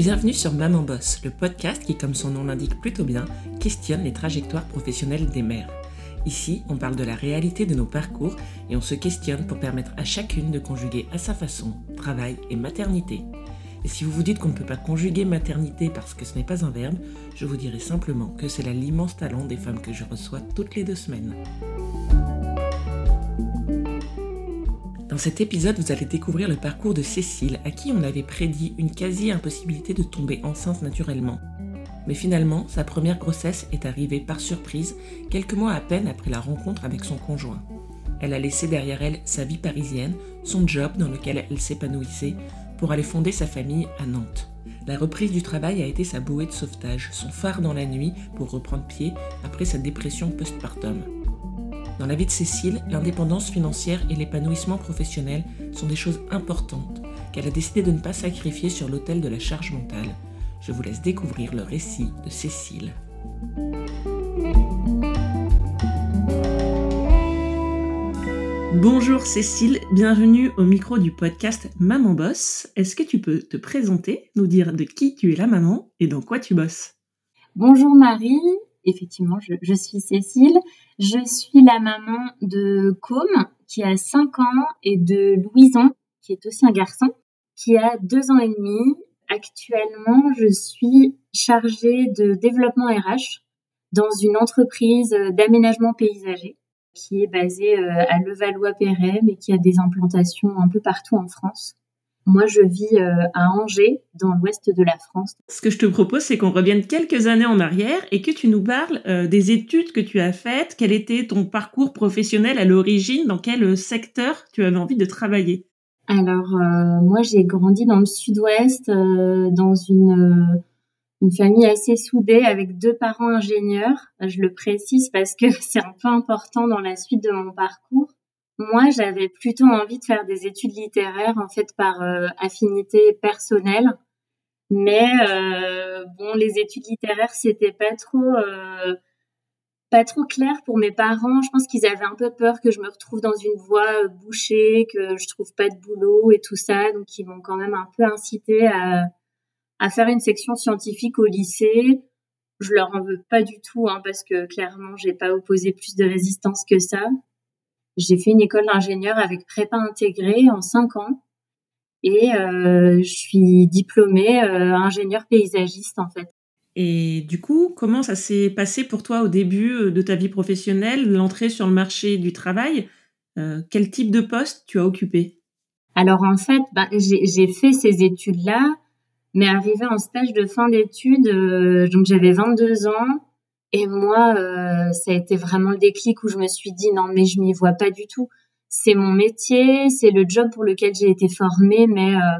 Bienvenue sur Maman Boss, le podcast qui, comme son nom l'indique plutôt bien, questionne les trajectoires professionnelles des mères. Ici, on parle de la réalité de nos parcours et on se questionne pour permettre à chacune de conjuguer à sa façon travail et maternité. Et si vous vous dites qu'on ne peut pas conjuguer maternité parce que ce n'est pas un verbe, je vous dirai simplement que c'est là l'immense talent des femmes que je reçois toutes les deux semaines. Dans cet épisode, vous allez découvrir le parcours de Cécile, à qui on avait prédit une quasi-impossibilité de tomber enceinte naturellement. Mais finalement, sa première grossesse est arrivée par surprise, quelques mois à peine après la rencontre avec son conjoint. Elle a laissé derrière elle sa vie parisienne, son job dans lequel elle s'épanouissait, pour aller fonder sa famille à Nantes. La reprise du travail a été sa bouée de sauvetage, son phare dans la nuit pour reprendre pied après sa dépression postpartum. Dans la vie de Cécile, l'indépendance financière et l'épanouissement professionnel sont des choses importantes qu'elle a décidé de ne pas sacrifier sur l'autel de la charge mentale. Je vous laisse découvrir le récit de Cécile. Bonjour Cécile, bienvenue au micro du podcast Maman Boss. Est-ce que tu peux te présenter, nous dire de qui tu es la maman et dans quoi tu bosses? Bonjour Marie, effectivement, je, suis Cécile. Je suis la maman de Com, qui a 5 ans, et de Louison, qui est aussi un garçon, qui a 2 ans et demi. Actuellement, je suis chargée de développement RH dans une entreprise d'aménagement paysager qui est basée euh, à Levallois-Perret, mais qui a des implantations un peu partout en France. Moi, je vis euh, à Angers, dans l'ouest de la France. Ce que je te propose, c'est qu'on revienne quelques années en arrière et que tu nous parles euh, des études que tu as faites. Quel était ton parcours professionnel à l'origine? Dans quel secteur tu avais envie de travailler? Alors, euh, moi, j'ai grandi dans le sud-ouest, dans une, une famille assez soudée avec deux parents ingénieurs. Je le précise parce que c'est un peu important dans la suite de mon parcours. Moi, j'avais plutôt envie de faire des études littéraires, en fait, par euh, affinité personnelle. Mais euh, bon, les études littéraires, c'était pas trop, euh, pas trop clair pour mes parents. Je pense qu'ils avaient un peu peur que je me retrouve dans une voie bouchée, que je trouve pas de boulot et tout ça. Donc, ils m'ont quand même un peu incité à, à faire une section scientifique au lycée. Je leur en veux pas du tout, hein, parce que clairement, j'ai pas opposé plus de résistance que ça. J'ai fait une école d'ingénieur avec prépa intégrée en cinq ans. Et euh, je suis diplômée euh, ingénieur paysagiste en fait. Et du coup, comment ça s'est passé pour toi au début euh, de ta vie professionnelle, l'entrée sur le marché du travail? Quel type de poste tu as occupé? Alors en fait, bah, j'ai fait ces études-là, mais arrivé en stage de fin d'études, donc j'avais 22 ans, et moi, euh, ça a été vraiment le déclic où je me suis dit non mais je m'y vois pas du tout. C'est mon métier, c'est le job pour lequel j'ai été formée, mais euh,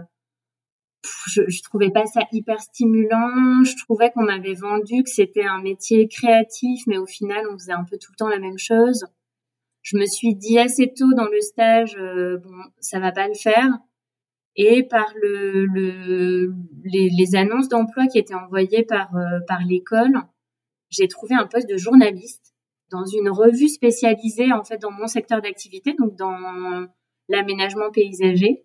je, je trouvais pas ça hyper stimulant. Je trouvais qu'on m'avait vendu que c'était un métier créatif, mais au final on faisait un peu tout le temps la même chose. Je me suis dit assez tôt dans le stage, euh, bon ça va pas le faire. Et par le, le les, les annonces d'emploi qui étaient envoyées par par l'école, j'ai trouvé un poste de journaliste dans une revue spécialisée en fait dans mon secteur d'activité, donc dans l'aménagement paysager.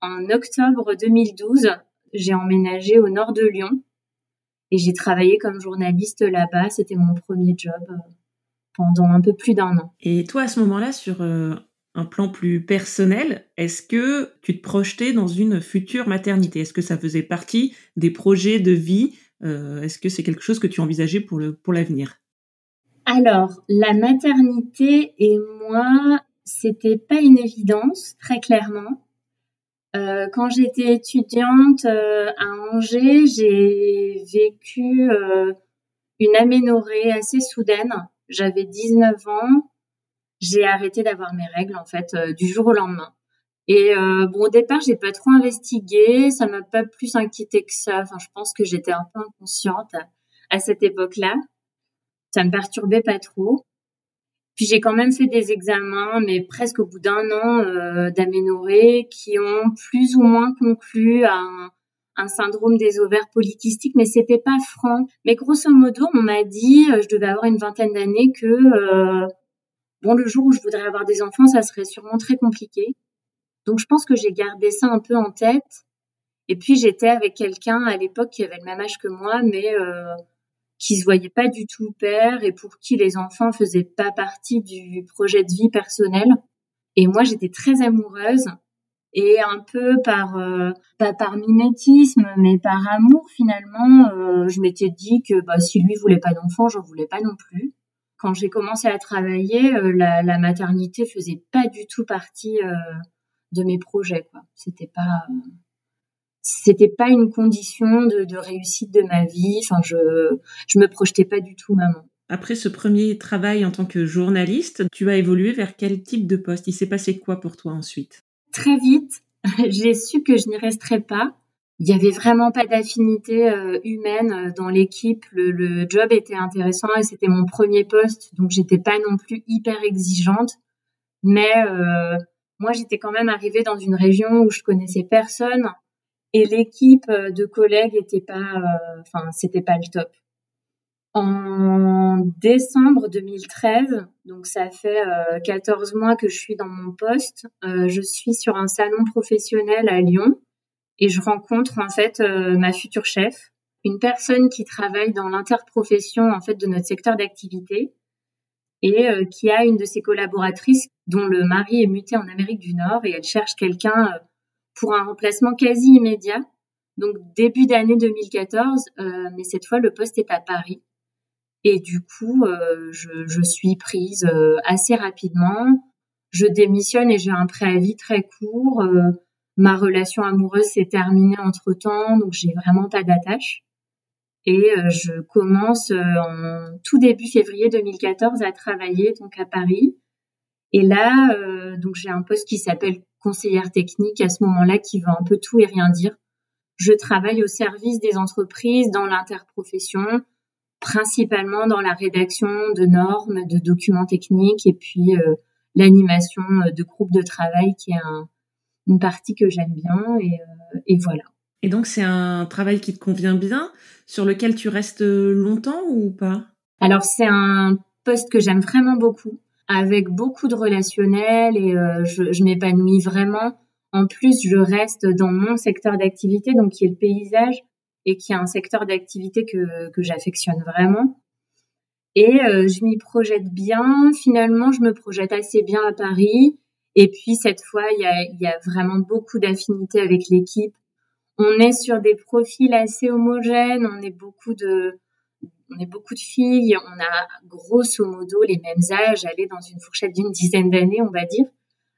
En octobre 2012, j'ai emménagé au nord de Lyon et j'ai travaillé comme journaliste là-bas. C'était mon premier job euh, pendant un peu plus d'un an. Et toi, à ce moment-là, sur euh, un plan plus personnel, est-ce que tu te projetais dans une future maternité? Est-ce que ça faisait partie des projets de vie est-ce que c'est quelque chose que tu envisageais pour pour l'avenir? Alors, la maternité et moi, c'était pas une évidence, très clairement. Euh, quand j'étais étudiante euh, à Angers, j'ai vécu une aménorrhée assez soudaine. J'avais 19 ans. J'ai arrêté d'avoir mes règles en fait du jour au lendemain. Et euh, bon, au départ, j'ai pas trop investigué, ça m'a pas plus inquiété que ça. Enfin, je pense que j'étais un peu inconsciente à, cette époque-là. Ça me perturbait pas trop. Puis j'ai quand même fait des examens, mais presque au bout d'un an euh, d'aménorrhée, qui ont plus ou moins conclu à un, un syndrome des ovaires polykystiques, mais c'était pas franc. Mais grosso modo, on m'a dit, euh, je devais avoir une vingtaine d'années, que euh, bon, le jour où je voudrais avoir des enfants, ça serait sûrement très compliqué. Donc je pense que j'ai gardé ça un peu en tête. Et puis j'étais avec quelqu'un à l'époque qui avait le même âge que moi, mais euh, qui se voyait pas du tout père et pour qui les enfants faisaient pas partie du projet de vie personnel. Et moi, j'étais très amoureuse et un peu par euh, pas par mimétisme, mais par amour finalement, euh, je m'étais dit que bah, si lui voulait pas d'enfant, j'en voulais pas non plus. Quand j'ai commencé à travailler, euh, la, la, maternité faisait pas du tout partie de mes projets. Quoi. C'était pas c'était pas une condition de, de, réussite de ma vie. Enfin, je je me projetais pas du tout maman. Après ce premier travail en tant que journaliste, tu as évolué vers quel type de poste? Il s'est passé quoi pour toi ensuite? Très vite, j'ai su que je n'y resterais pas. Il n'y avait vraiment pas d'affinité euh, humaine euh, dans l'équipe. Le, le, job était intéressant et c'était mon premier poste, donc j'étais pas non plus hyper exigeante. Mais euh, moi, j'étais quand même arrivée dans une région où je connaissais personne et l'équipe de collègues était pas, enfin, c'était pas le top. En décembre 2013, donc ça fait 14 euh, mois que je suis dans mon poste, euh, je suis sur un salon professionnel à Lyon et je rencontre en fait euh, ma future chef, une personne qui travaille dans l'interprofession en fait de notre secteur d'activité et qui a une de ses collaboratrices dont le mari est muté en Amérique du Nord et elle cherche quelqu'un pour un remplacement quasi immédiat. Donc début d'année 2014, mais cette fois le poste est à Paris. Et du coup, euh, je, je, suis prise euh, assez rapidement. Je démissionne et j'ai un préavis très court. Euh, ma relation amoureuse s'est terminée entre temps, donc j'ai vraiment pas d'attache. Et je commence en tout début février 2014 à travailler donc à Paris. Et là, donc j'ai un poste qui s'appelle conseillère technique à ce moment-là qui veut un peu tout et rien dire. Je travaille au service des entreprises dans l'interprofession principalement dans la rédaction de normes, de documents techniques et puis euh, l'animation euh, de groupes de travail qui est une partie que j'aime bien et, euh, et, voilà. Et donc c'est un travail qui te convient bien, sur lequel tu restes longtemps ou pas? Alors c'est un poste que j'aime vraiment beaucoup, avec beaucoup de relationnel et je, je m'épanouis vraiment. En plus, je reste dans mon secteur d'activité, donc qui est le paysage et qui est un secteur d'activité que, que j'affectionne vraiment. Et euh, je m'y projette bien. Finalement, je me projette assez bien à Paris. Et puis cette fois, il y a, y a vraiment beaucoup d'affinités avec l'équipe. On est sur des profils assez homogènes. On est beaucoup de, on est beaucoup de filles. On a grosso modo les mêmes âges, aller dans une fourchette d'une dizaine d'années, on va dire.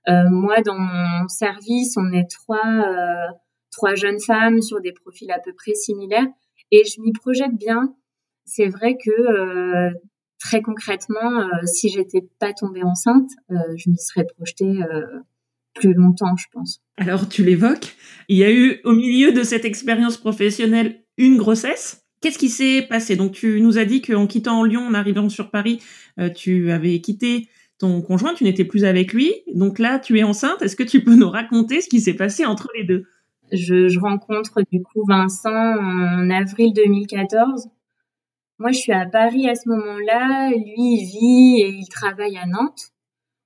Euh, moi, dans mon service, on est trois. Euh, trois jeunes femmes sur des profils à peu près similaires et je m'y projette bien. C'est vrai que euh, très concrètement, si j'étais pas tombée enceinte, je m'y serais projetée plus longtemps, je pense. Alors tu l'évoques, il y a eu au milieu de cette expérience professionnelle une grossesse? Qu'est-ce qui s'est passé? Donc tu nous as dit qu'en quittant Lyon, en arrivant sur Paris, tu avais quitté ton conjoint, tu n'étais plus avec lui. Donc là, tu es enceinte. Est-ce que tu peux nous raconter ce qui s'est passé entre les deux? Je, je, rencontre du coup Vincent en avril 2014. Moi, je suis à Paris à ce moment-là. Lui, il vit et il travaille à Nantes.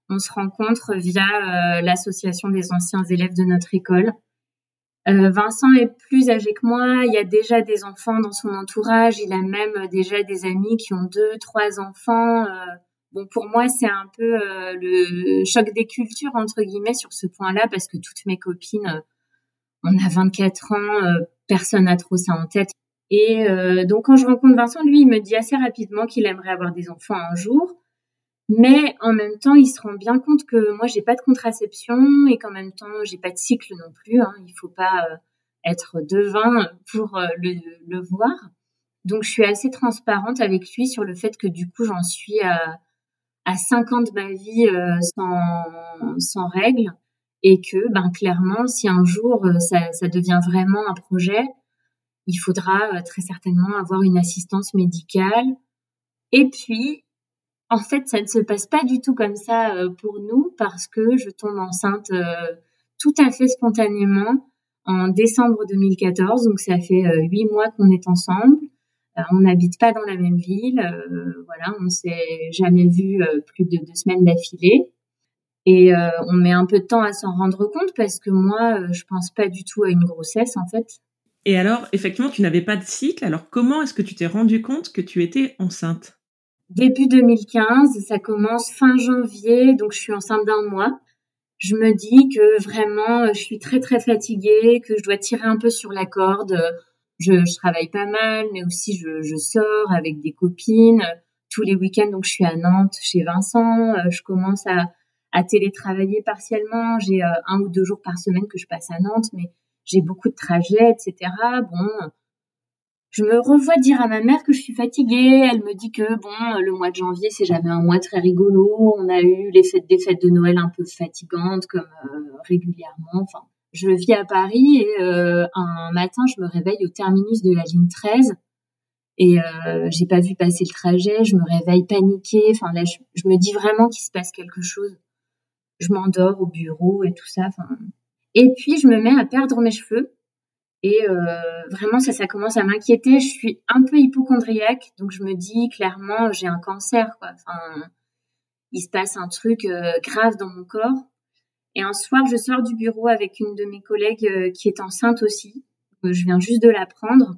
On se rencontre via euh, l'association des anciens élèves de notre école. Euh, Vincent est plus âgé que moi. Il y a déjà des enfants dans son entourage. Il a même déjà des amis qui ont deux, trois enfants. Euh, bon, pour moi, c'est un peu euh, le choc des cultures entre guillemets sur ce point-là parce que toutes mes copines on a 24 ans, euh, personne n'a trop ça en tête. Et euh, donc quand je rencontre Vincent, lui, il me dit assez rapidement qu'il aimerait avoir des enfants un jour. Mais en même temps, il se rend bien compte que moi, j'ai pas de contraception et qu'en même temps, j'ai pas de cycle non plus. Hein. Il faut pas euh, être devin pour le, le, voir. Donc, je suis assez transparente avec lui sur le fait que du coup, j'en suis à, à 5 ans de ma vie sans, sans règles et que ben clairement si un jour euh, ça, ça devient vraiment un projet il faudra euh, très certainement avoir une assistance médicale et puis en fait ça ne se passe pas du tout comme ça euh, pour nous parce que je tombe enceinte tout à fait spontanément en décembre 2014 donc ça fait huit mois qu'on est ensemble. On n'habite pas dans la même ville. Voilà on s'est jamais vu plus de deux semaines d'affilée. Et on met un peu de temps à s'en rendre compte parce que moi, je pense pas du tout à une grossesse en fait. Et alors, effectivement, tu n'avais pas de cycle. Alors, comment est-ce que tu t'es rendu compte que tu étais enceinte? Début 2015, ça commence fin janvier, donc je suis enceinte d'un mois. Je me dis que vraiment, je suis très très fatiguée, que je dois tirer un peu sur la corde. Je, je travaille pas mal, mais aussi je, je, sors avec des copines tous les week-ends. Donc je suis à Nantes chez Vincent. Je commence à, à télétravailler partiellement. J'ai euh, un ou deux jours par semaine que je passe à Nantes, mais j'ai beaucoup de trajets, etc. Bon, je me revois dire à ma mère que je suis fatiguée. Elle me dit que bon, le mois de janvier, c'est jamais un mois très rigolo. On a eu les fêtes des fêtes de Noël un peu fatigantes, comme euh, régulièrement. Enfin, je vis à Paris et euh, un matin, je me réveille au terminus de la ligne 13 et euh, j'ai pas vu passer le trajet. Je me réveille paniquée. Enfin là, je, je me dis vraiment qu'il se passe quelque chose. Je m'endors au bureau et tout ça. Enfin, et puis, je me mets à perdre mes cheveux. Et euh, vraiment, ça, ça commence à m'inquiéter. Je suis un peu hypochondriaque, donc je me dis clairement, j'ai un cancer. Quoi. Enfin, il se passe un truc euh, grave dans mon corps. Et un soir, je sors du bureau avec une de mes collègues euh, qui est enceinte aussi. Je viens juste de l'apprendre.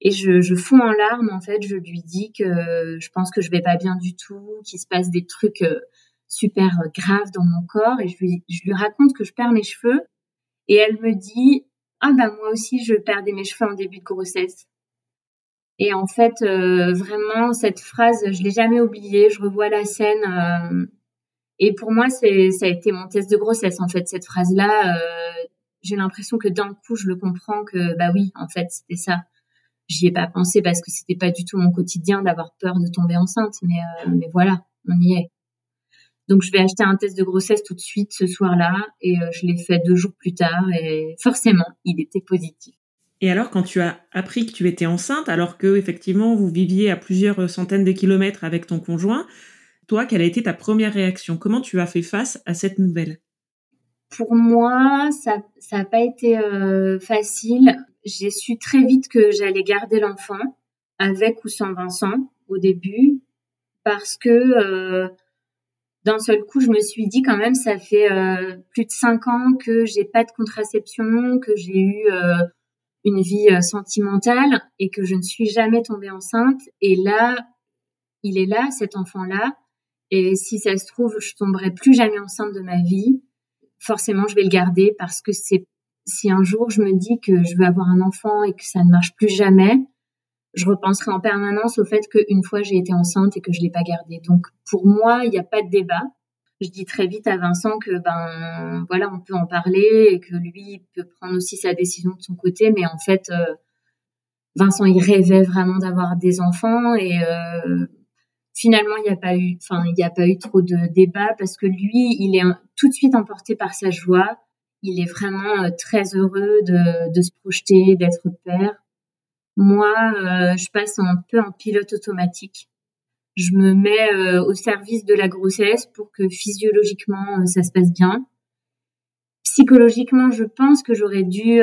Et je, je fonds en larmes, en fait. Je lui dis que je pense que je vais pas bien du tout, qu'il se passe des trucs super graves dans mon corps. Et je lui, je lui raconte que je perds mes cheveux et elle me dit ah bah moi aussi je perdais mes cheveux en début de grossesse. Et en fait euh, vraiment cette phrase je l'ai jamais oubliée. Je revois la scène euh, et pour moi c'est ça a été mon test de grossesse en fait cette phrase là. Euh, j'ai l'impression que d'un coup je le comprends que bah oui en fait c'était ça. J'y ai pas pensé parce que c'était pas du tout mon quotidien d'avoir peur de tomber enceinte mais mais voilà on y est. Donc je vais acheter un test de grossesse tout de suite ce soir-là et euh, je l'ai fait deux jours plus tard et forcément il était positif. Et alors quand tu as appris que tu étais enceinte, alors que effectivement vous viviez à plusieurs centaines de kilomètres avec ton conjoint, toi quelle a été ta première réaction? Comment tu as fait face à cette nouvelle? Pour moi ça ça n'a pas été euh, facile. J'ai su très vite que j'allais garder l'enfant avec ou sans Vincent au début parce que euh, d'un seul coup, je me suis dit quand même, ça fait euh, plus de cinq ans que j'ai pas de contraception, que j'ai eu euh, une vie euh, sentimentale et que je ne suis jamais tombée enceinte. Et là, il est là, cet enfant-là. Et si ça se trouve, je tomberai plus jamais enceinte de ma vie. Forcément, je vais le garder parce que c'est si un jour je me dis que je veux avoir un enfant et que ça ne marche plus jamais, je repenserai en permanence au fait qu'une fois j'ai été enceinte et que je l'ai pas gardé. Donc pour moi, il n'y a pas de débat. Je dis très vite à Vincent que ben voilà, on peut en parler et que lui peut prendre aussi sa décision de son côté, mais en fait, euh, Vincent il rêvait vraiment d'avoir des enfants et euh, finalement il n'y a pas eu, enfin il a pas eu trop de débat parce que lui il est tout de suite emporté par sa joie. Il est vraiment euh, très heureux de se projeter, d'être père. Moi, euh, je passe un peu en pilote automatique. Je me mets euh, au service de la grossesse pour que physiologiquement euh, ça se passe bien. Psychologiquement, je pense que j'aurais dû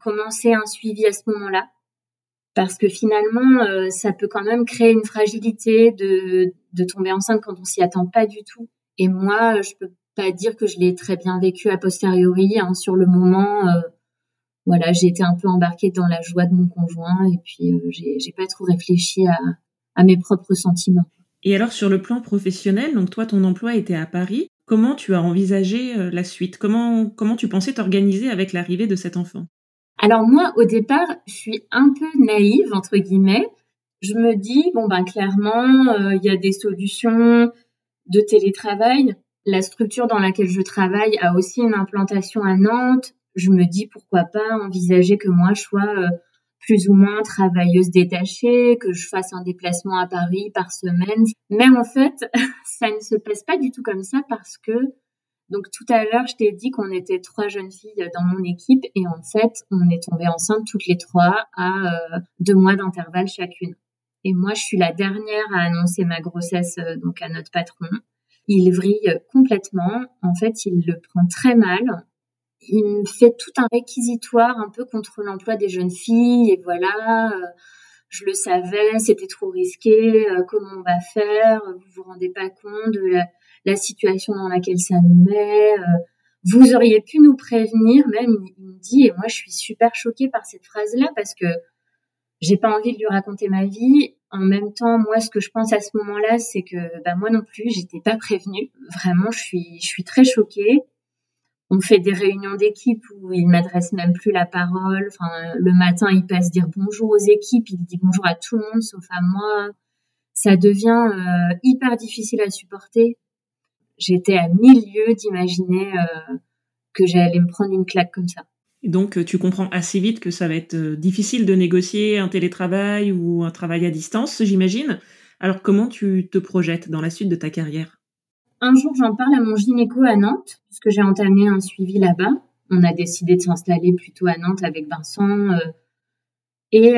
commencer un suivi à ce moment-là parce que finalement, ça peut quand même créer une fragilité de, tomber enceinte quand on s'y attend pas du tout. Et moi, je peux pas dire que je l'ai très bien vécu a posteriori. Hein, sur le moment, voilà, j'ai été un peu embarquée dans la joie de mon conjoint et puis euh, j'ai pas trop réfléchi à, à mes propres sentiments. Et alors sur le plan professionnel, donc toi ton emploi était à Paris, comment tu as envisagé euh, la suite? Comment comment tu pensais t'organiser avec l'arrivée de cet enfant? Alors moi au départ, je suis un peu naïve entre guillemets. Je me dis bon ben clairement euh, il y a des solutions de télétravail. La structure dans laquelle je travaille a aussi une implantation à Nantes je me dis pourquoi pas envisager que moi je sois euh, plus ou moins travailleuse détachée, que je fasse un déplacement à Paris par semaine. Mais en fait, ça ne se passe pas du tout comme ça parce que donc tout à l'heure, je t'ai dit qu'on était trois jeunes filles dans mon équipe et en fait, on est tombées enceintes toutes les trois à euh, deux mois d'intervalle chacune. Et moi, je suis la dernière à annoncer ma grossesse euh, donc à notre patron. Il vrille complètement. En fait, il le prend très mal il me fait tout un réquisitoire un peu contre l'emploi des jeunes filles et voilà. Euh, je le savais, c'était trop risqué, comment on va faire, vous vous rendez pas compte de la, situation dans laquelle ça nous met. vous auriez pu nous prévenir, même il me dit, et moi je suis super choquée par cette phrase-là parce que j'ai pas envie de lui raconter ma vie. En même temps, moi, ce que je pense à ce moment-là, c'est que bah, moi non plus, j'étais pas prévenue. Vraiment, je suis, je suis très choquée. On fait des réunions d'équipe où il m'adresse même plus la parole. Enfin, le matin, il passe dire bonjour aux équipes, il dit bonjour à tout le monde sauf à moi. Ça devient euh, hyper difficile à supporter. J'étais à mille lieues d'imaginer euh, que j'allais me prendre une claque comme ça. Donc tu comprends assez vite que ça va être euh, difficile de négocier un télétravail ou un travail à distance, j'imagine. Alors comment tu te projettes dans la suite de ta carrière? Un jour, j'en parle à mon gynéco à Nantes, puisque j'ai entamé un suivi là-bas. On a décidé de s'installer plutôt à Nantes avec Vincent. Euh, et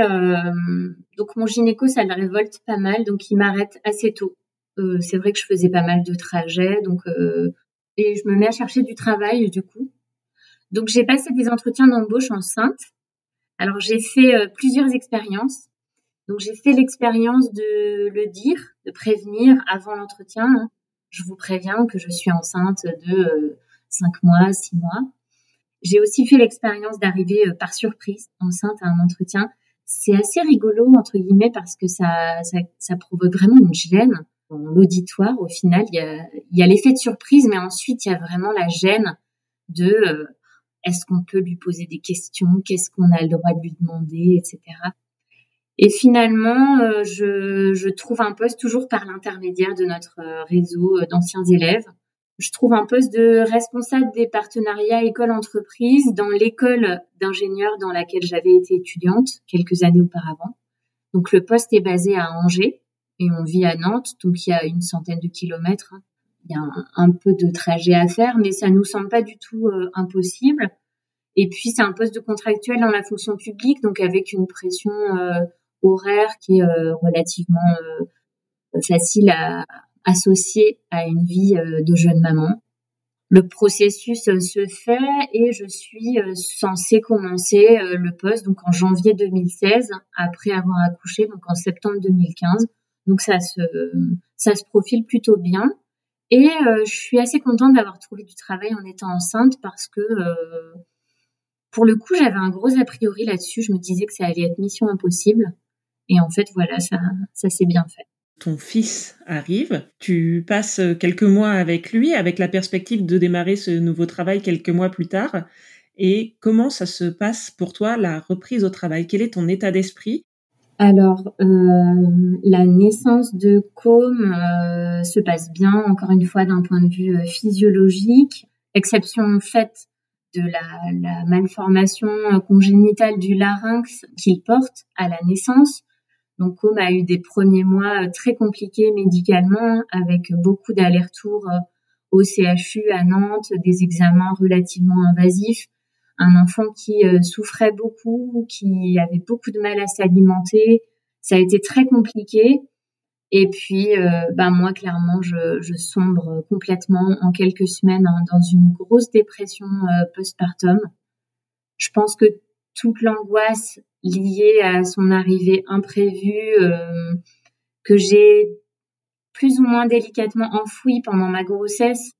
donc mon gynéco, ça le révolte pas mal, donc il m'arrête assez tôt. c'est vrai que je faisais pas mal de trajets, donc et je me mets à chercher du travail du coup. Donc j'ai passé des entretiens d'embauche enceinte. Alors j'ai fait euh, plusieurs expériences. Donc j'ai fait l'expérience de le dire, de prévenir avant l'entretien. Hein. Je vous préviens que je suis enceinte de euh, cinq mois, six mois. J'ai aussi fait l'expérience d'arriver euh, par surprise enceinte à un entretien. C'est assez rigolo entre guillemets parce que ça, ça, provoque vraiment une gêne dans l'auditoire. Au final, il y a, il y a l'effet de surprise, mais ensuite il y a vraiment la gêne de est-ce qu'on peut lui poser des questions? Qu'est-ce qu'on a le droit de lui demander, etc. Et finalement, euh, je, je, trouve un poste toujours par l'intermédiaire de notre euh, réseau euh, d'anciens élèves. Je trouve un poste de responsable des partenariats école-entreprise dans l'école d'ingénieur dans laquelle j'avais été étudiante quelques années auparavant. Donc le poste est basé à Angers et on vit à Nantes, donc il y a une centaine de kilomètres. Hein il y a un, peu de trajet à faire, mais ça nous semble pas du tout euh, impossible. Et puis c'est un poste de contractuel dans la fonction publique, donc avec une pression euh, horaire qui est euh, relativement facile à associer à une vie de jeune maman. Le processus se fait et je suis censée commencer le poste donc en janvier 2016 après avoir accouché donc en septembre 2015. Donc ça se ça se profile plutôt bien. Et euh, je suis assez contente d'avoir trouvé du travail en étant enceinte parce que euh, pour le coup, j'avais un gros a priori là-dessus. Je me disais que ça allait être mission impossible. Et en fait, voilà, ça, ça s'est bien fait. Ton fils arrive, tu passes quelques mois avec lui, avec la perspective de démarrer ce nouveau travail quelques mois plus tard. Et comment ça se passe pour toi, la reprise au travail? Quel est ton état d'esprit? Alors, euh, la naissance de Com euh, se passe bien, encore une fois, d'un point de vue euh, physiologique, exception faite de la, malformation congénitale du larynx qu'il porte à la naissance. Donc, Com a eu des premiers mois très compliqués médicalement, avec beaucoup d'allers-retours au CHU à Nantes, des examens relativement invasifs un enfant qui euh, souffrait beaucoup, qui avait beaucoup de mal à s'alimenter. Ça a été très compliqué. Et puis, euh, bah moi, clairement, je, sombre complètement en quelques semaines hein, dans une grosse dépression euh, postpartum. Je pense que toute l'angoisse liée à son arrivée imprévue, que j'ai plus ou moins délicatement enfouie pendant ma grossesse,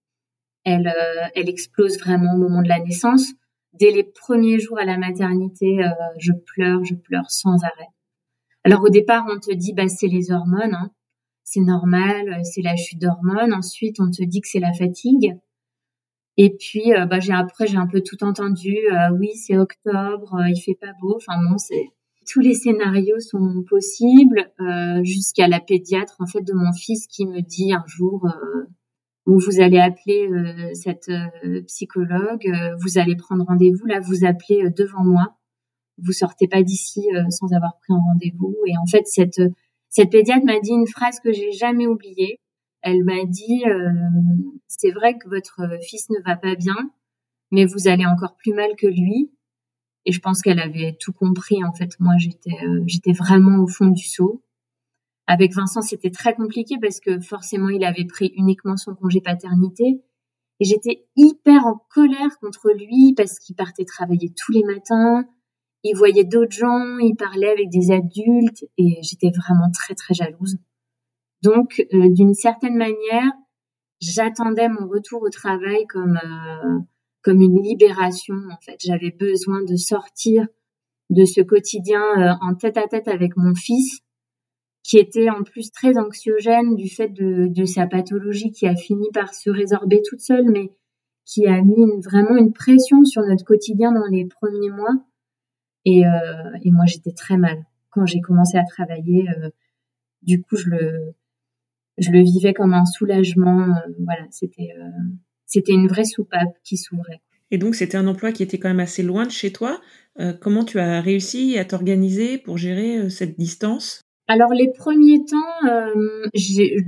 elle, elle explose vraiment au moment de la naissance dès les premiers jours à la maternité, euh, je pleure, je pleure sans arrêt. Alors au départ, on te dit bah c'est les hormones, hein. c'est normal, euh, c'est la chute d'hormones. Ensuite, on te dit que c'est la fatigue. Et puis euh, bah j'ai après j'ai un peu tout entendu. oui, c'est octobre, il fait pas beau. Enfin bon, c'est tous les scénarios sont possibles jusqu'à la pédiatre en fait de mon fils qui me dit un jour où vous allez appeler euh, cette euh, psychologue, euh, vous allez prendre rendez-vous. Là, vous appelez devant moi. Vous sortez pas d'ici sans avoir pris un rendez-vous. Et en fait, cette cette pédiatre m'a dit une phrase que j'ai jamais oubliée. Elle m'a dit c'est vrai que votre fils ne va pas bien, mais vous allez encore plus mal que lui. Et je pense qu'elle avait tout compris. En fait, moi, j'étais j'étais vraiment au fond du seau. Avec Vincent, c'était très compliqué parce que forcément, il avait pris uniquement son congé paternité. Et j'étais hyper en colère contre lui parce qu'il partait travailler tous les matins. il voyait d'autres gens, il parlait avec des adultes et j'étais vraiment très très jalouse. Donc, euh, d'une certaine manière, j'attendais mon retour au travail comme euh, comme une libération. En fait, j'avais besoin de sortir de ce quotidien euh, en tête à tête avec mon fils, qui était en plus très anxiogène du fait de, de sa pathologie qui a fini par se résorber toute seule, mais qui a mis vraiment une pression sur notre quotidien dans les premiers mois. Et, euh, et moi, j'étais très mal quand j'ai commencé à travailler. Euh, du coup, je le, je le vivais comme un soulagement. Euh, voilà, c'était, euh, c'était une vraie soupape qui s'ouvrait. Et donc, c'était un emploi qui était quand même assez loin de chez toi. Euh, comment tu as réussi à t'organiser pour gérer cette distance? Alors les premiers temps, euh,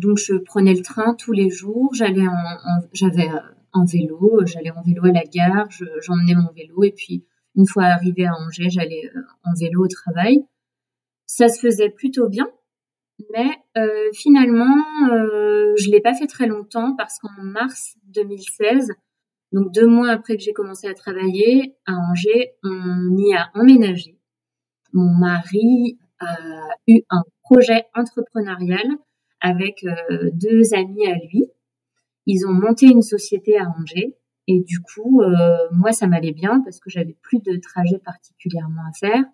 donc je prenais le train tous les jours. J'allais en, j'avais un vélo, j'allais en vélo à la gare, j'emmenais mon vélo et puis une fois arrivé à Angers, j'allais en vélo au travail. Ça se faisait plutôt bien, mais euh, finalement, euh, je l'ai pas fait très longtemps parce qu'en mars 2016, donc deux mois après que j'ai commencé à travailler à Angers, on y a emménagé. Mon mari a eu un projet entrepreneurial avec euh, deux amis à lui. Ils ont monté une société à Angers et du coup, euh, moi, ça m'allait bien parce que j'avais plus de trajet particulièrement à faire.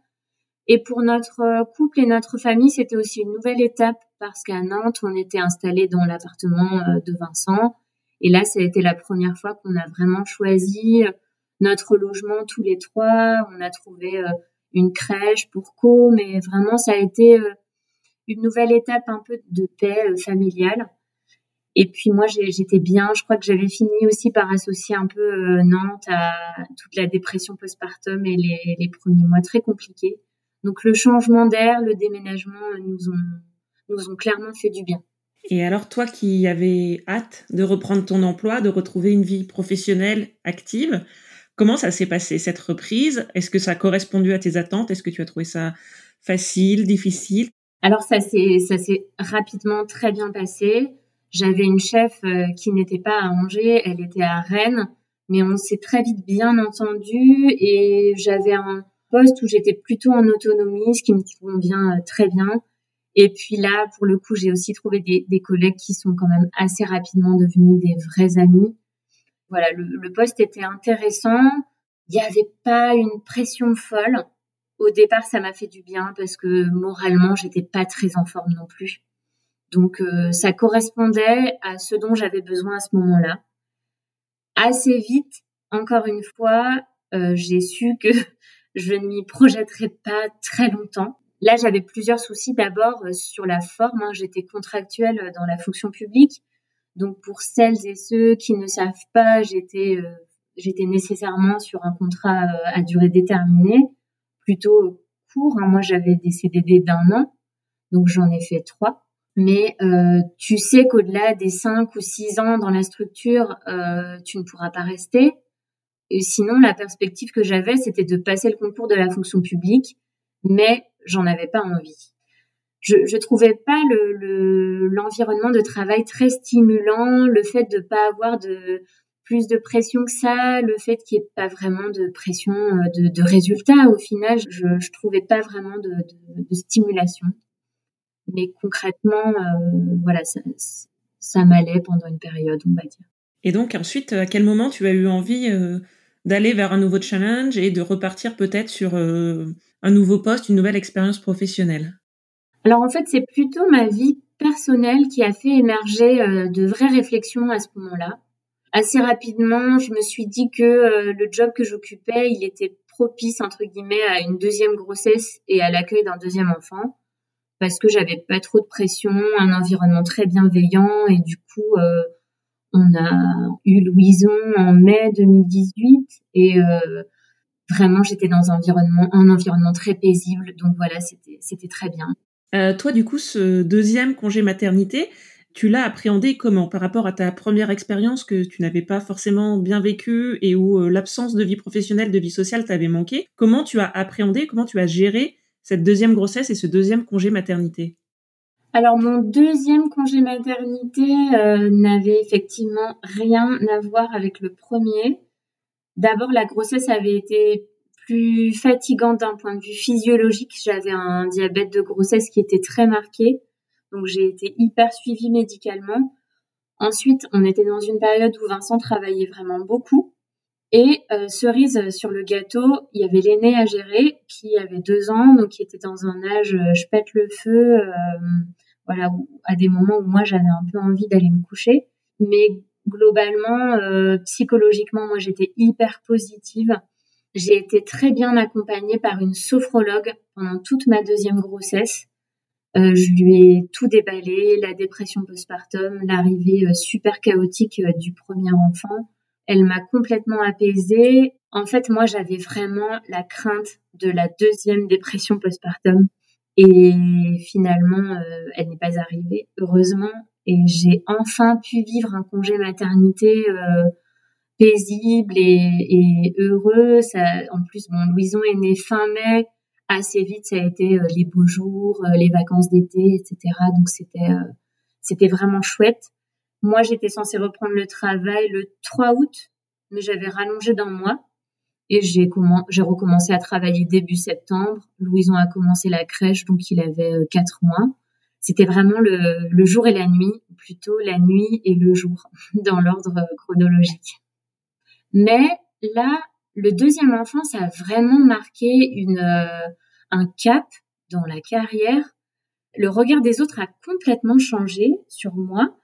Et pour notre couple et notre famille, c'était aussi une nouvelle étape parce qu'à Nantes, on était installé dans l'appartement euh, de Vincent. Et là, ça a été la première fois qu'on a vraiment choisi notre logement tous les trois. On a trouvé euh, une crèche pour co, mais vraiment, ça a été une nouvelle étape un peu de paix familiale. Et puis moi, j'étais bien. Je crois que j'avais fini aussi par associer un peu euh, Nantes à toute la dépression postpartum et les, les, premiers mois très compliqués. Donc le changement d'air, le déménagement euh, nous ont, nous ont clairement fait du bien. Et alors toi qui avais hâte de reprendre ton emploi, de retrouver une vie professionnelle active, comment ça s'est passé cette reprise? Est-ce que ça a correspondu à tes attentes? Est-ce que tu as trouvé ça facile, difficile? Alors ça s'est ça s'est rapidement très bien passé. J'avais une chef euh, qui n'était pas à Angers, elle était à Rennes, mais on s'est très vite bien entendu et j'avais un poste où j'étais plutôt en autonomie, ce qui me convient euh, très bien. Et puis là, pour le coup, j'ai aussi trouvé des, collègues qui sont quand même assez rapidement devenus des vrais amis. Voilà, le, le poste était intéressant. Il n'y avait pas une pression folle. Au départ, ça m'a fait du bien parce que moralement, j'étais pas très en forme non plus. Donc euh, ça correspondait à ce dont j'avais besoin à ce moment-là. Assez vite, encore une fois, euh, j'ai su que je ne m'y projetterais pas très longtemps. Là, j'avais plusieurs soucis. D'abord euh, sur la forme, hein, j'étais contractuelle dans la fonction publique. Donc pour celles et ceux qui ne savent pas, j'étais j'étais nécessairement sur un contrat à durée déterminée, plutôt court. Hein. Moi, j'avais des CDD d'un an, donc j'en ai fait trois mais euh, tu sais qu'au-delà des cinq ou six ans dans la structure, euh, tu ne pourras pas rester. Sinon, la perspective que j'avais, c'était de passer le concours de la fonction publique, mais j'en avais pas envie. Je, je trouvais pas le l'environnement de travail très stimulant, le fait de pas avoir de plus de pression que ça, le fait qu'il n'y ait pas vraiment de pression euh, de, de résultats au final, je, je trouvais pas vraiment de, de, stimulation mais concrètement, euh, voilà, ça, ça m'allait pendant une période, on va dire. Et donc ensuite, à quel moment tu as eu envie euh, d'aller vers un nouveau challenge et de repartir peut-être sur euh, un nouveau poste, une nouvelle expérience professionnelle Alors en fait, c'est plutôt ma vie personnelle qui a fait émerger de vraies réflexions à ce moment-là. Assez rapidement, je me suis dit que le job que j'occupais, il était propice entre guillemets à une deuxième grossesse et à l'accueil d'un deuxième enfant parce que j'avais pas trop de pression, un environnement très bienveillant et du coup euh, on a eu Louison en mai 2018 et euh, vraiment j'étais dans un environnement un environnement très paisible. Donc voilà c'était très bien. Euh, toi du coup ce deuxième congé maternité tu l'as appréhendé comment? Par rapport à ta première expérience que tu n'avais pas forcément bien vécue et où l'absence de vie professionnelle, de vie sociale t'avait manqué? Comment tu as appréhendé, comment tu as géré cette deuxième grossesse et ce deuxième congé maternité? Alors mon deuxième congé maternité euh, n'avait effectivement rien à voir avec le premier. D'abord la grossesse avait été plus fatigante d'un point de vue physiologique. J'avais un diabète de grossesse qui était très marqué, donc j'ai été hyper suivie médicalement. Ensuite, on était dans une période où Vincent travaillait vraiment beaucoup. Et euh, cerise sur le gâteau, il y avait l'aîné à gérer qui avait deux ans, donc qui était dans un âge euh, je pète le feu, euh, voilà, à des moments où moi j'avais un peu envie d'aller me coucher. Mais globalement, psychologiquement, moi j'étais hyper positive. J'ai été très bien accompagnée par une sophrologue pendant toute ma deuxième grossesse. Euh, je lui ai tout déballé, la dépression postpartum, l'arrivée euh, super chaotique euh, du premier enfant. Elle m'a complètement apaisée. En fait, moi, j'avais vraiment la crainte de la deuxième dépression postpartum. Et finalement, elle n'est pas arrivée, heureusement. Et j'ai enfin pu vivre un congé maternité paisible et, heureux. Ça, en plus, bon, Louison est né fin mai assez vite, ça a été euh, les beaux jours, euh, les vacances d'été, etc. Donc c'était euh, c'était vraiment chouette. Moi, j'étais censée reprendre le travail le 3 août, mais j'avais rallongé d'un mois et j'ai j'ai recommencé à travailler début septembre. Louison a commencé la crèche, donc il avait quatre mois. C'était vraiment le, le jour et la nuit, plutôt la nuit et le jour dans l'ordre chronologique. Mais là, le deuxième enfant, ça a vraiment marqué une, euh, un cap dans la carrière. Le regard des autres a complètement changé sur moi.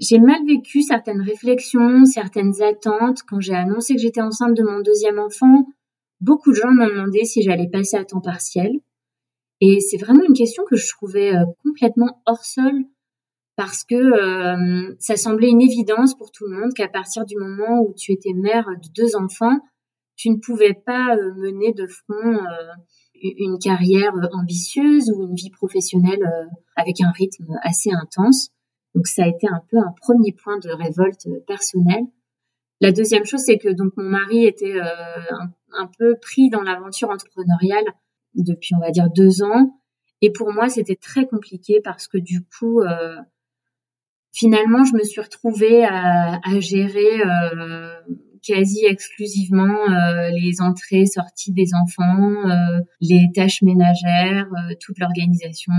J'ai mal vécu certaines réflexions, certaines attentes. Quand j'ai annoncé que j'étais enceinte de mon deuxième enfant, beaucoup de gens m'ont demandé si j'allais passer à temps partiel. Et c'est vraiment une question que je trouvais euh, complètement hors sol parce que euh, ça semblait une évidence pour tout le monde qu'à partir du moment où tu étais mère de deux enfants, tu ne pouvais pas euh, mener de front euh, une carrière ambitieuse ou une vie professionnelle avec un rythme assez intense. Donc ça a été un peu un premier point de révolte personnelle. La deuxième chose, c'est que donc mon mari était un, peu pris dans l'aventure entrepreneuriale depuis, on va dire, deux ans. Et pour moi, c'était très compliqué parce que du coup, finalement, je me suis retrouvée à, à gérer quasi exclusivement euh, les entrées, sorties des enfants, euh, les tâches ménagères, euh, toute l'organisation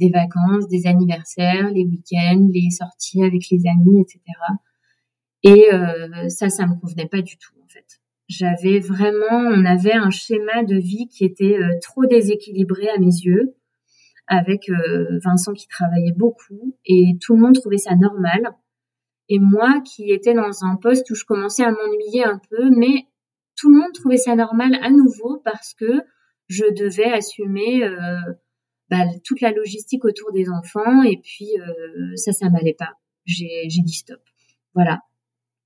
des vacances, des anniversaires, les week-ends, les sorties avec les amis, etc. Et ça, ça me convenait pas du tout en fait. J'avais vraiment, on avait un schéma de vie qui était trop déséquilibré à mes yeux, avec Vincent qui travaillait beaucoup et tout le monde trouvait ça normal et moi qui étais dans un poste où je commençais à m'ennuyer un peu, mais tout le monde trouvait ça normal à nouveau parce que je devais assumer euh, bah, toute la logistique autour des enfants et puis euh, ça, ça m'allait pas. J'ai dit stop. Voilà.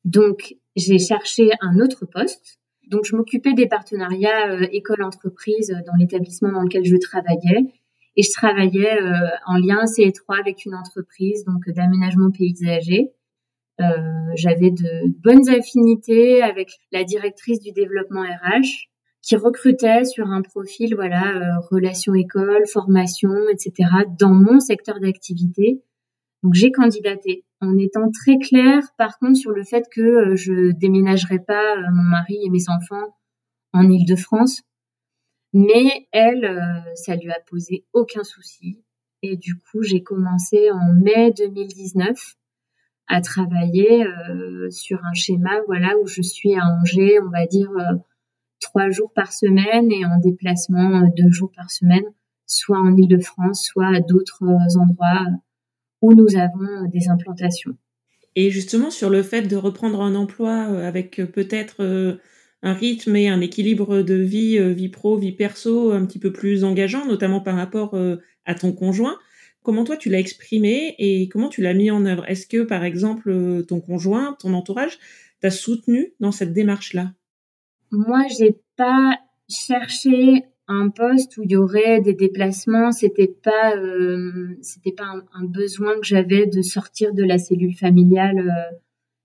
Donc j'ai cherché un autre poste. Donc je m'occupais des partenariats euh, école-entreprise dans l'établissement dans lequel je travaillais et je travaillais en lien assez étroit avec une entreprise donc d'aménagement paysager euh, j'avais de bonnes affinités avec la directrice du développement RH qui recrutait sur un profil voilà euh, relations école, formation, etc. dans mon secteur d'activité. Donc j'ai candidaté en étant très claire par contre sur le fait que euh, je déménagerais pas mon mari et mes enfants en Île-de-France. Mais elle, ça lui a posé aucun souci. Et du coup, j'ai commencé en mai 2019 à travailler euh, sur un schéma voilà où je suis à Angers on va dire euh, trois jours par semaine et en déplacement euh, deux jours par semaine soit en Île-de-France soit à d'autres endroits où nous avons des implantations. Et justement sur le fait de reprendre un emploi avec peut-être un rythme et un équilibre de vie vie pro vie perso un petit peu plus engageant notamment par rapport à ton conjoint Comment toi tu l'as exprimé et comment tu l'as mis en œuvre? Est-ce que par exemple euh, ton conjoint, ton entourage t'a soutenu dans cette démarche-là? Moi, j'ai pas cherché un poste où il y aurait des déplacements. C'était pas, euh, c'était pas un, besoin que j'avais de sortir de la cellule familiale euh,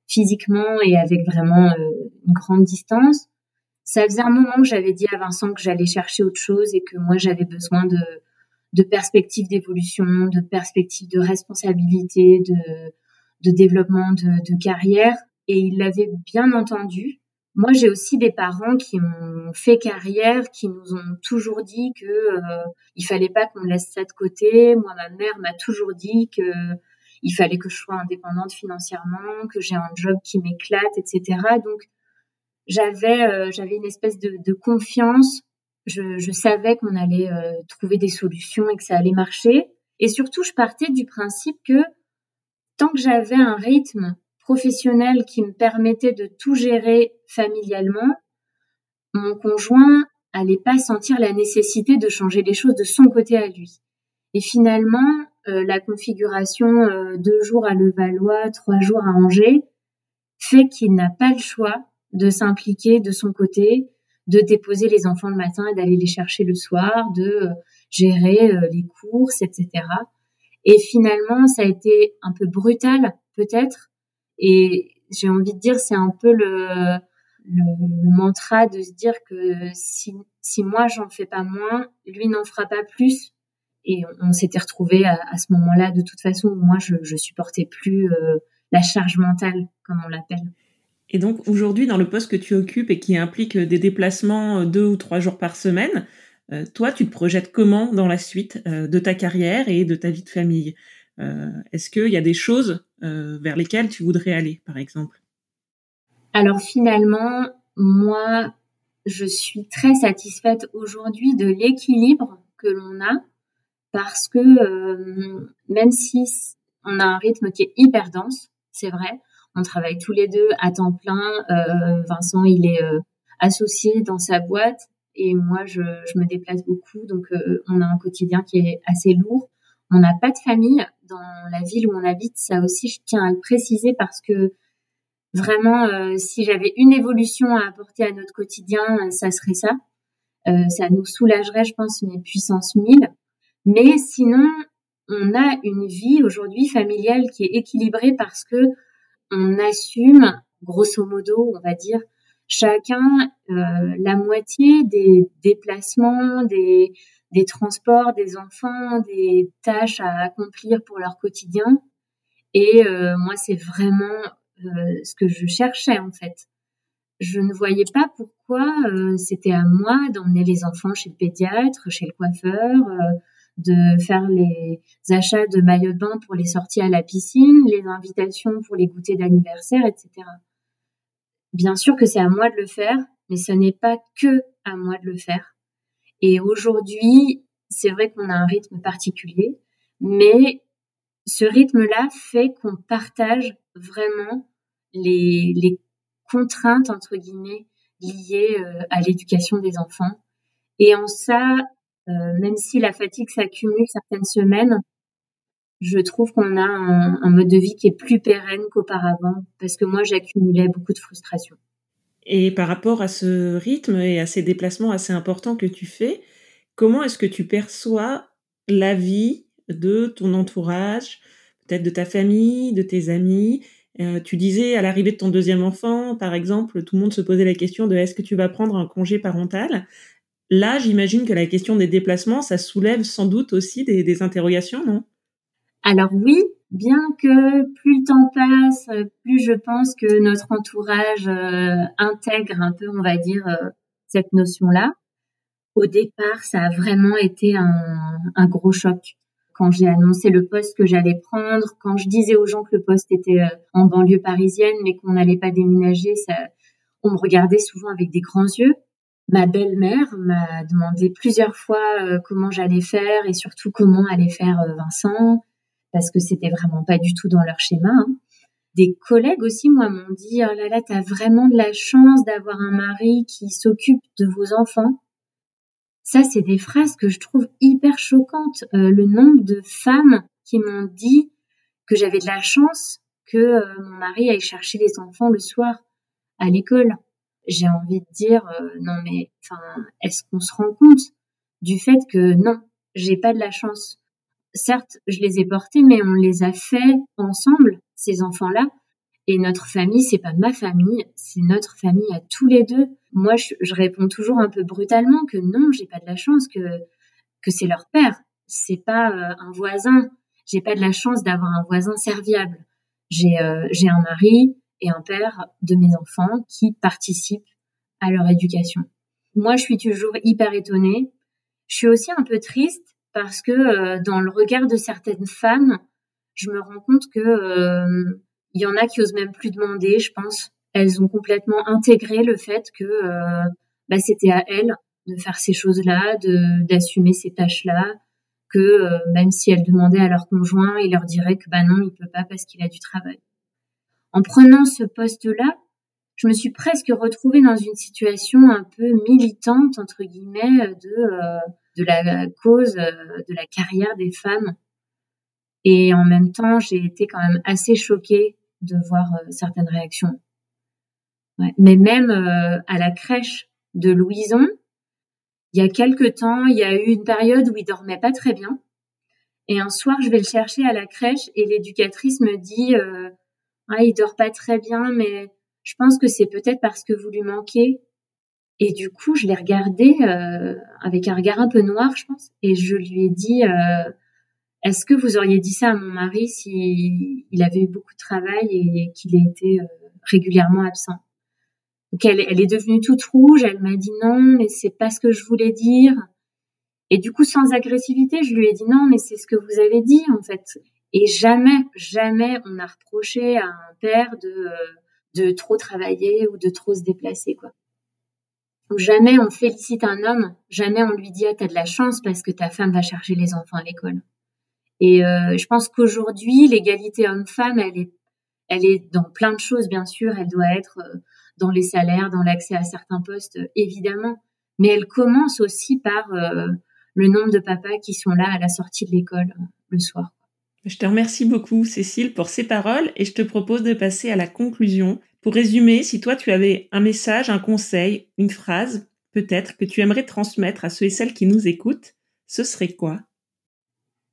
physiquement et avec vraiment une grande distance. Ça faisait un moment que j'avais dit à Vincent que j'allais chercher autre chose et que moi j'avais besoin de de perspectives d'évolution, de perspectives de responsabilité, de, de développement de, de carrière. Et il l'avait bien entendu. Moi, j'ai aussi des parents qui ont fait carrière, qui nous ont toujours dit que euh, il fallait pas qu'on laisse ça de côté. Moi, ma mère m'a toujours dit que il fallait que je sois indépendante financièrement, que j'ai un job qui m'éclate, etc. Donc, j'avais euh, j'avais une espèce de, confiance. Je, je savais qu'on allait euh, trouver des solutions et que ça allait marcher. Et surtout, je partais du principe que tant que j'avais un rythme qui me permettait de tout gérer familialement, mon conjoint allait pas sentir la nécessité de changer les choses de son côté à lui. Et finalement, euh, la configuration euh, deux jours à Levallois, trois jours à Angers, fait qu'il n'a pas le choix de s'impliquer de son côté, de déposer les enfants le matin et d'aller les chercher le soir, de euh, gérer les courses, etc. Et finalement, ça a été un peu brutal, peut-être, et j'ai envie de dire, c'est un peu le, le, mantra de se dire que si, si moi j'en fais pas moins, lui n'en fera pas plus. Et on, s'était retrouvé à, à, ce moment-là, de toute façon, moi je, je supportais plus euh, la charge mentale, comme on l'appelle. Et donc aujourd'hui, dans le poste que tu occupes et qui implique des déplacements deux ou trois jours par semaine, euh, toi, tu te projettes comment dans la suite euh, de ta carrière et de ta vie de famille? euh, est-ce qu'il y a des choses euh, vers lesquelles tu voudrais aller, par exemple? Alors finalement, moi, je suis très satisfaite aujourd'hui de l'équilibre que l'on a parce que euh, même si on a un rythme qui est hyper dense, c'est vrai, on travaille tous les deux à temps plein. Vincent, il est associé dans sa boîte et moi, je me déplace beaucoup, donc on a un quotidien qui est assez lourd. On n'a pas de famille dans la ville où on habite. Ça aussi, je tiens à le préciser parce que vraiment, euh, si j'avais une évolution à apporter à notre quotidien, euh, ça serait ça. Euh, ça nous soulagerait, je pense, une puissance mille. Mais sinon, on a une vie aujourd'hui familiale qui est équilibrée parce que on assume, grosso modo, on va dire, chacun la moitié des déplacements, des des transports des enfants, des tâches à accomplir pour leur quotidien. Et euh, moi, c'est vraiment euh, ce que je cherchais en fait. Je ne voyais pas pourquoi euh, c'était à moi d'emmener les enfants chez le pédiatre, chez le coiffeur, de faire les achats de maillots de bain pour les sorties à la piscine, les invitations pour les goûters d'anniversaire, etc. Bien sûr que c'est à moi de le faire, mais ce n'est pas que à moi de le faire. Et aujourd'hui, c'est vrai qu'on a un rythme particulier, mais ce rythme-là fait qu'on partage vraiment les, contraintes, entre guillemets, liées euh, à l'éducation des enfants. Et en ça, euh, même si la fatigue s'accumule certaines semaines, je trouve qu'on a un, un, mode de vie qui est plus pérenne qu'auparavant, parce que moi, j'accumulais beaucoup de frustration. Et par rapport à ce rythme et à ces déplacements assez importants que tu fais, comment est-ce que tu perçois la vie de ton entourage, peut-être de ta famille, de tes amis? Euh, Tu disais à l'arrivée de ton deuxième enfant, par exemple, tout le monde se posait la question de est-ce que tu vas prendre un congé parental? Là, j'imagine que la question des déplacements, ça soulève sans doute aussi des, des interrogations, non? Alors oui, bien que plus le temps passe, plus je pense que notre entourage euh, intègre un peu, on va dire, euh, cette notion-là. Au départ, ça a vraiment été un, un gros choc. Quand j'ai annoncé le poste que j'allais prendre, quand je disais aux gens que le poste était euh, en banlieue parisienne, mais qu'on n'allait pas déménager, ça, on me regardait souvent avec des grands yeux. Ma belle-mère m'a demandé plusieurs fois comment j'allais faire et surtout comment allait faire Vincent parce que c'était vraiment pas du tout dans leur schéma. Hein. Des collègues aussi, moi, m'ont dit oh là là, t'as vraiment de la chance d'avoir un mari qui s'occupe de vos enfants. Ça, c'est des phrases que je trouve hyper choquantes. Euh, le nombre de femmes qui m'ont dit que j'avais de la chance que euh, mon mari aille chercher les enfants le soir à l'école. J'ai envie de dire euh, non mais enfin est-ce qu'on se rend compte du fait que non, j'ai pas de la chance? Certes, je les ai portés, mais on les a fait ensemble, ces enfants-là. Et notre famille, c'est pas ma famille, c'est notre famille à tous les deux. Moi, je, réponds toujours un peu brutalement que non, j'ai pas de la chance, que que c'est leur père, c'est pas euh, un voisin. J'ai pas de la chance d'avoir un voisin serviable. J'ai euh, j'ai un mari, et un père de mes enfants qui participent à leur éducation. Moi, je suis toujours hyper étonnée. Je suis aussi un peu triste parce que euh, dans le regard de certaines femmes, je me rends compte que euh, y en a qui osent même plus demander, je pense. Elles ont complètement intégré le fait que euh, bah, c'était à elles de faire ces choses-là, d'assumer ces tâches-là, que même si elles demandaient à leur conjoint, il leur dirait que bah non, il peut pas parce qu'il a du travail. En prenant ce poste-là, je me suis presque retrouvée dans une situation un peu militante entre guillemets de de la cause de la carrière des femmes et en même temps, j'ai été quand même assez choquée de voir euh, certaines réactions. Mais même euh, à la crèche de Louison, il y a quelque temps, il y a eu une période où il dormait pas très bien. Et un soir, je vais le chercher à la crèche et l'éducatrice me dit euh, ah, il dort pas très bien, mais je pense que c'est peut-être parce que vous lui manquez. Et du coup, je l'ai regardé euh, avec un regard un peu noir, je pense, et je lui ai dit euh, est-ce que vous auriez dit ça à mon mari s'il il avait eu beaucoup de travail et qu'il était euh, régulièrement absent? Donc elle, elle, est devenue toute rouge, elle m'a dit non, mais c'est pas ce que je voulais dire. Et du coup, sans agressivité, je lui ai dit non, mais c'est ce que vous avez dit en fait. Et jamais, jamais on a reproché à un père de de trop travailler ou de trop se déplacer quoi. Jamais on félicite un homme, jamais on lui dit ah t'as de la chance parce que ta femme va chercher les enfants à l'école. Et euh, je pense qu'aujourd'hui, l'égalité homme-femme, elle est, elle est dans plein de choses, bien sûr. Elle doit être euh, dans les salaires, dans l'accès à certains postes, évidemment. Mais elle commence aussi par euh, le nombre de papas qui sont là à la sortie de l'école le soir. Je te remercie beaucoup, Cécile, pour ces paroles et je te propose de passer à la conclusion. Pour résumer, si toi tu avais un message, un conseil, une phrase, peut-être, que tu aimerais transmettre à ceux et celles qui nous écoutent, ce serait quoi?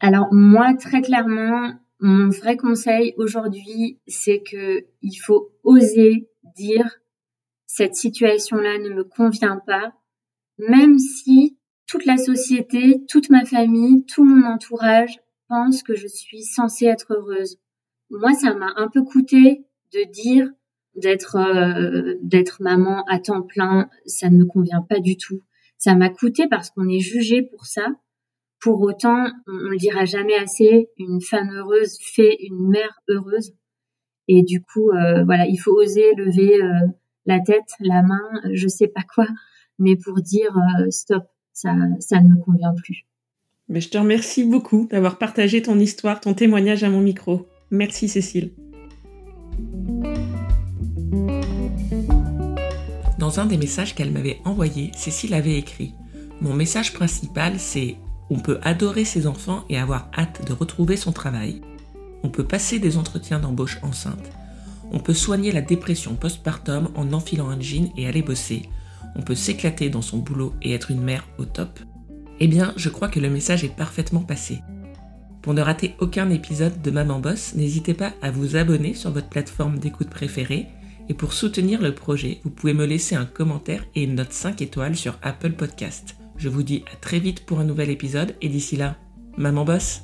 Alors moi, très clairement, mon vrai conseil aujourd'hui, c'est que il faut oser dire cette situation-là ne me convient pas, même si toute la société, toute ma famille, tout mon entourage pense que je suis censée être heureuse. Moi, ça m'a un peu coûté de dire d'être euh, d'être maman à temps plein, ça ne me convient pas du tout. Ça m'a coûté parce qu'on est jugé pour ça pour autant, on, ne le dira jamais assez, une femme heureuse fait une mère heureuse. Et du coup, euh, voilà, il faut oser lever euh, la tête, la main, je sais pas quoi, mais pour dire euh, stop, ça, ça ne me convient plus. Mais je te remercie beaucoup d'avoir partagé ton histoire, ton témoignage à mon micro. Merci Cécile. Dans un des messages qu'elle m'avait envoyé, Cécile avait écrit Mon message principal, c'est on peut adorer ses enfants et avoir hâte de retrouver son travail. On peut passer des entretiens d'embauche enceinte. On peut soigner la dépression postpartum en enfilant un jean et aller bosser. On peut s'éclater dans son boulot et être une mère au top. Eh bien, je crois que le message est parfaitement passé. Pour ne rater aucun épisode de Maman Boss, n'hésitez pas à vous abonner sur votre plateforme d'écoute préférée. Et pour soutenir le projet, vous pouvez me laisser un commentaire et une note 5 étoiles sur Apple Podcast. Je vous dis à très vite pour un nouvel épisode et d'ici là, maman bosse